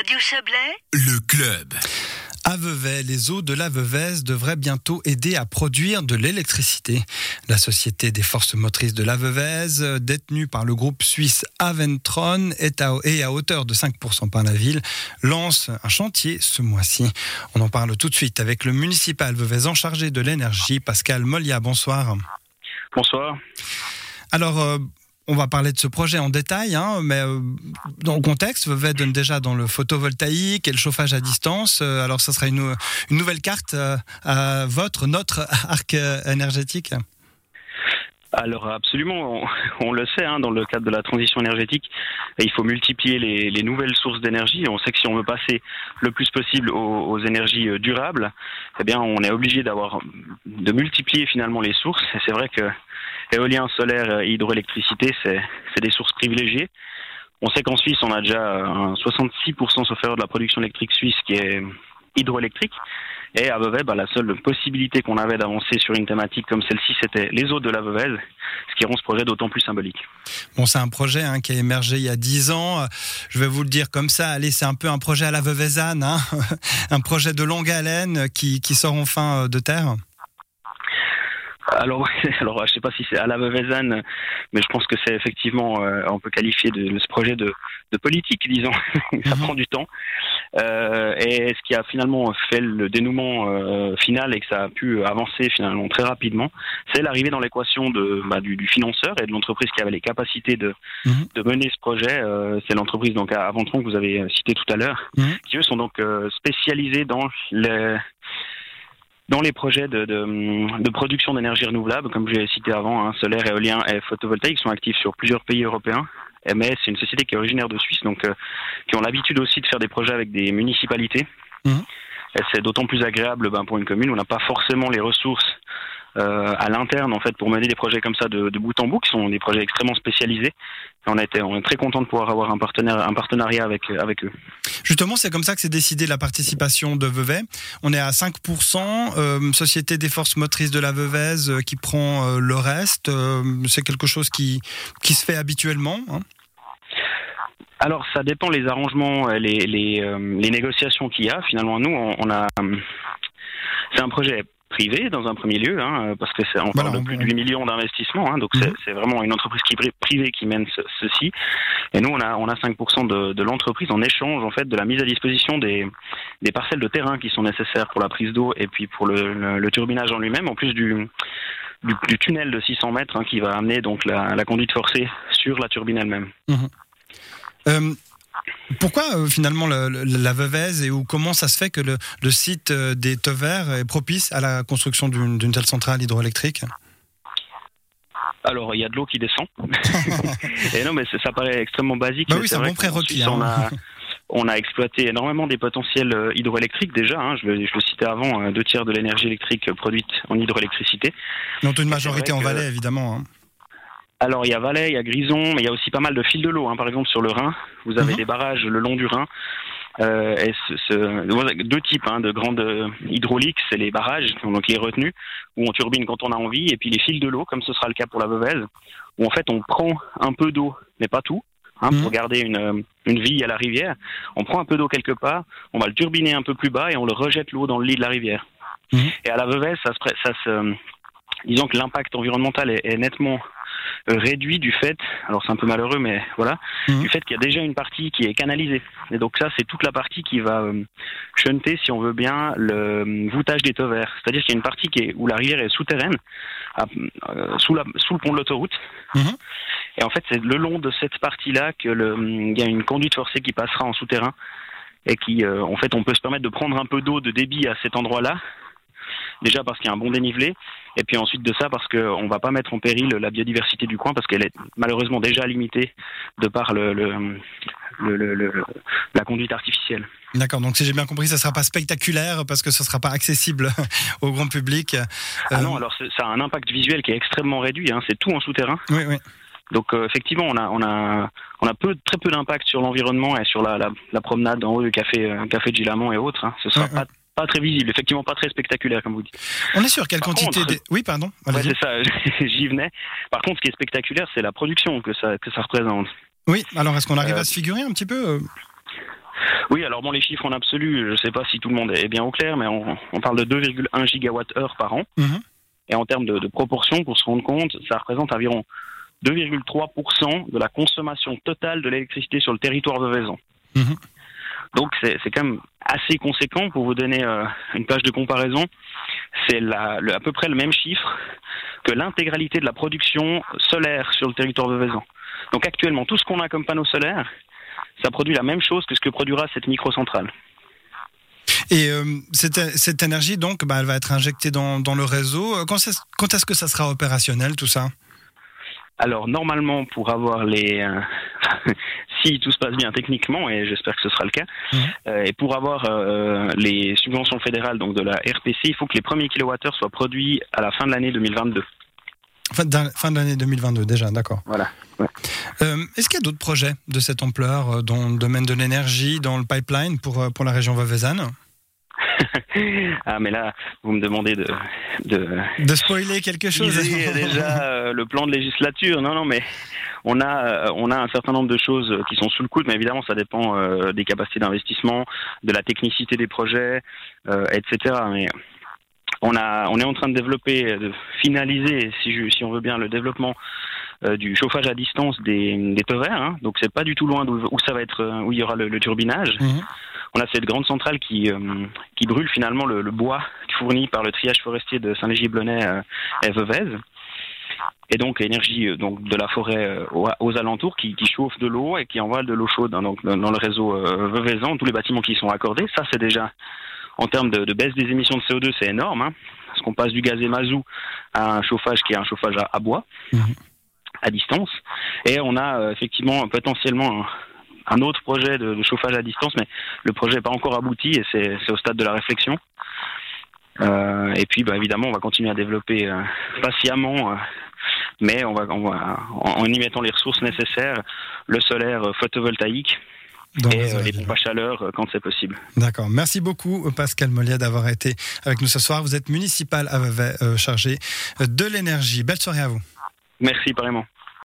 Radio Chablais, Le club. À Vevey, les eaux de la Veuvez devraient bientôt aider à produire de l'électricité. La société des forces motrices de la Veuvez, détenue par le groupe suisse Aventron est à, et à hauteur de 5% par la ville, lance un chantier ce mois-ci. On en parle tout de suite avec le municipal en chargé de l'énergie, Pascal Molia. Bonsoir. Bonsoir. Alors, euh, on va parler de ce projet en détail, hein, mais euh, dans le contexte, Vevey donne déjà dans le photovoltaïque et le chauffage à distance. Euh, alors, ça sera une, nouvelle carte euh, à votre, notre arc énergétique alors absolument, on, le sait, hein, dans le cadre de la transition énergétique, il faut multiplier les, les nouvelles sources d'énergie. On sait que si on veut passer le plus possible aux, aux énergies euh, durables, eh bien, on est obligé d'avoir de multiplier finalement les sources. Et c'est vrai que éolien, solaire et hydroélectricité, c'est des sources privilégiées. On sait qu'en Suisse, on a déjà un 66% sauf de la production électrique suisse qui est hydroélectrique. Et à Vevey, bah, la seule possibilité qu'on avait d'avancer sur une thématique comme celle-ci, c'était les eaux de la Veuvez, ce qui rend ce projet d'autant plus symbolique. Bon, c'est un projet hein, qui a émergé il y a 10 ans. Je vais vous le dire comme ça. Allez, c'est un peu un projet à la Veuvezanne, hein un projet de longue haleine qui, qui sort enfin euh, de terre. Alors, alors, je sais pas si c'est à la Veuvezanne, mais je pense que c'est effectivement, euh, on peut qualifier de, de ce projet de, de politique, disons. Ça Mhm. prend du temps. Euh, et ce qui a finalement fait le dénouement euh, final et que ça a pu avancer finalement très rapidement, c'est l'arrivée dans l'équation de bah, du, du financeur et de l'entreprise qui avait les capacités de, Mhm. de mener ce projet. Euh, c'est l'entreprise donc à Aventron que vous avez cité tout à l'heure, Mhm. qui eux sont donc euh, spécialisés dans les dans les projets de, de, de production d'énergie renouvelable, comme j'ai cité avant, hein, solaire, éolien et photovoltaïque, sont actifs sur plusieurs pays européens. Eh, Mais c'est une société qui est originaire de Suisse, donc euh, qui ont l'habitude aussi de faire des projets avec des municipalités. Et c'est d'autant plus agréable ben, pour une commune où on n'a pas forcément les ressources euh, à l'interne en fait pour mener des projets comme ça de, de bout en bout, qui sont des projets extrêmement spécialisés. Et on a été, on est très content de pouvoir avoir un partenaire, un partenariat avec avec eux. Justement, c'est comme ça que c'est décidé la participation de Vevey. On est à 5%, euh, Société des forces motrices de la Veuvez euh, qui prend euh, le reste. C'est quelque chose qui, qui se fait habituellement. hein. Alors, ça dépend les arrangements, les, les, négociations qu'il y a. Finalement, nous, on, a. C'est un projet privé dans un premier lieu, hein, parce que c'est on parle de plus de 8 millions d'investissements, hein, donc Mhm. c'est- c'est vraiment une entreprise qui, privée qui mène ce- ceci. Et nous, on a, on a 5% de, de l'entreprise en échange en fait de la mise à disposition des, des parcelles de terrain qui sont nécessaires pour la prise d'eau et puis pour le, le, le turbinage en lui-même, en plus du, du, du tunnel de 600 mètres hein, qui va amener donc la, la conduite forcée sur la turbine elle-même. Euh, pourquoi euh, finalement le- le- la Veuvez et où, comment ça se fait que le, le site euh, des Tevers est propice à la construction d'une telle centrale hydroélectrique? Alors, il y a de l'eau qui descend. et non, mais ça paraît extrêmement basique. Bah oui, c'est un bon prérequis, hein. On, a, on a exploité énormément des potentiels euh, hydroélectriques déjà. hein. je, le, je le citais avant, deux tiers de l'énergie électrique produite en hydroélectricité. Dont une majorité en Valais, évidemment. hein. Alors, il y a Valais, il y a Grison, mais il y a aussi pas mal de fils de l'eau. hein. Par exemple, sur le Rhin, vous avez Mhm. des barrages le long du Rhin. Euh, et ce, ce- deux types hein, de grandes euh, hydrauliques, c'est les barrages, donc les retenues, où on turbine quand on a envie, et puis les fils de l'eau, comme ce sera le cas pour la Veuvez, où en fait on prend un peu d'eau, mais pas tout, hein, Mhm. pour garder une, euh, une vie à la rivière. On prend un peu d'eau quelque part, on va le turbiner un peu plus bas et on le rejette l'eau dans le lit de la rivière. Mhm. Et à la Veuvez, ça se, ça se, disons que l'impact environnemental est, est nettement euh, réduit du fait, alors c'est un peu malheureux, mais voilà, Mhm. du fait qu'il y a déjà une partie qui est canalisée. Et donc ça, c'est toute la partie qui va euh, shunter, si on veut bien, le euh, voûtage des verts. C'est-à-dire qu'il y a une partie qui est, où la rivière est souterraine, à- euh, sous, la, sous le pont de l'autoroute. Mhm. Et en fait, c'est le long de cette partie-là que le, il y a une conduite forcée qui passera en souterrain et qui, euh, en fait, on peut se permettre de prendre un peu d'eau de débit à cet endroit-là. Déjà parce qu'il y a un bon dénivelé, et puis ensuite de ça parce qu'on ne va pas mettre en péril la biodiversité du coin parce qu'elle est malheureusement déjà limitée de par le, le, le- la conduite artificielle. D'accord, donc si j'ai bien compris, ça ne sera pas spectaculaire parce que ce ne sera pas accessible au grand public. Ah Euh, non, alors ça a un impact visuel qui est extrêmement réduit, hein, c'est tout en souterrain. Oui, oui. Donc euh, effectivement, on a, on a, on a peu, très peu d'impact sur l'environnement et sur la, la, la promenade en haut du café, euh, café de Gilamont et autres. hein. Ce sera Ouais, pas, pas très visible, effectivement pas très spectaculaire comme vous dites. On est sur quelle Par quantité contre- Oui, pardon. Ouais, c'est ça, j'y venais. Par contre, ce qui est spectaculaire, c'est la production que ça, que ça représente. oui, alors est-ce qu'on arrive Euh, à se figurer un petit peu euh Oui, alors bon, les chiffres en absolu, je ne sais pas si tout le monde est bien au clair, mais on, parle de 2,1 gigawatts-heure par an. Mhm. Et en termes de, proportion, pour se rendre compte, ça représente environ 2,3% de la consommation totale de l'électricité sur le territoire de Vaison. Mhm. Donc c'est quand même assez conséquent. Pour vous donner euh, une page de comparaison, c'est à peu près le même chiffre que l'intégralité de la production solaire sur le territoire de Vaison. Donc actuellement, tout ce qu'on a comme panneaux solaires, ça produit la même chose que ce que produira cette microcentrale. Et euh, cette, énergie, donc, bah, elle va être injectée dans, le réseau. Quand, est-ce que ça sera opérationnel, tout ça? Alors normalement, pour avoir les, euh, si tout se passe bien techniquement, et j'espère que ce sera le cas, mmh. et pour avoir les subventions fédérales donc de la RPC, il faut que les premiers kilowattheures soient produits à la fin de l'année 2022. Fin de, l'année 2022 déjà, d'accord. Voilà. Euh, est-ce qu'il y a d'autres projets de cette ampleur euh, dans le domaine de l'énergie, dans le pipeline pour, euh, pour la région Vauvezane? ah mais là vous me demandez de de, spoiler quelque chose déjà le plan de législature non non mais on a on a un certain nombre de choses qui sont sous le coude mais évidemment ça dépend des capacités d'investissement de la technicité des projets etc mais on, a, on est en train de développer, de finaliser, si, je, si on veut bien, le développement euh, du chauffage à distance des, des verts. Hein. Donc c'est pas du tout loin où ça va être, euh, où il y aura le, turbinage. Mhm. On a cette grande centrale qui, euh, qui brûle finalement le, bois fourni par le triage forestier de Saint-Légier-Blonay et Veuvez. Et donc énergie donc de la forêt aux, alentours qui, qui, chauffe de l'eau et qui envoie de l'eau chaude hein, donc dans le réseau Veuvezan, tous les bâtiments qui y sont accordés. Ça c'est déjà en termes de, baisse des émissions de CO2, c'est énorme, hein, parce qu'on passe du gaz et à un chauffage qui est un chauffage à, bois, mhm. à distance. Et on a euh, effectivement potentiellement un, autre projet de, chauffage à distance, mais le projet n'est pas encore abouti et c'est au stade de la réflexion. Euh, et puis, bah, évidemment, on va continuer à développer euh, patiemment, mais on va, en, y mettant les ressources nécessaires, le solaire photovoltaïque, et euh, les pompes à chaleur euh, quand c'est possible. D'accord. Merci beaucoup Pascal Mollier d'avoir été avec nous ce soir. Vous êtes municipal à Vevey, euh, chargé de l'énergie. Belle soirée à vous. Merci, pareillement.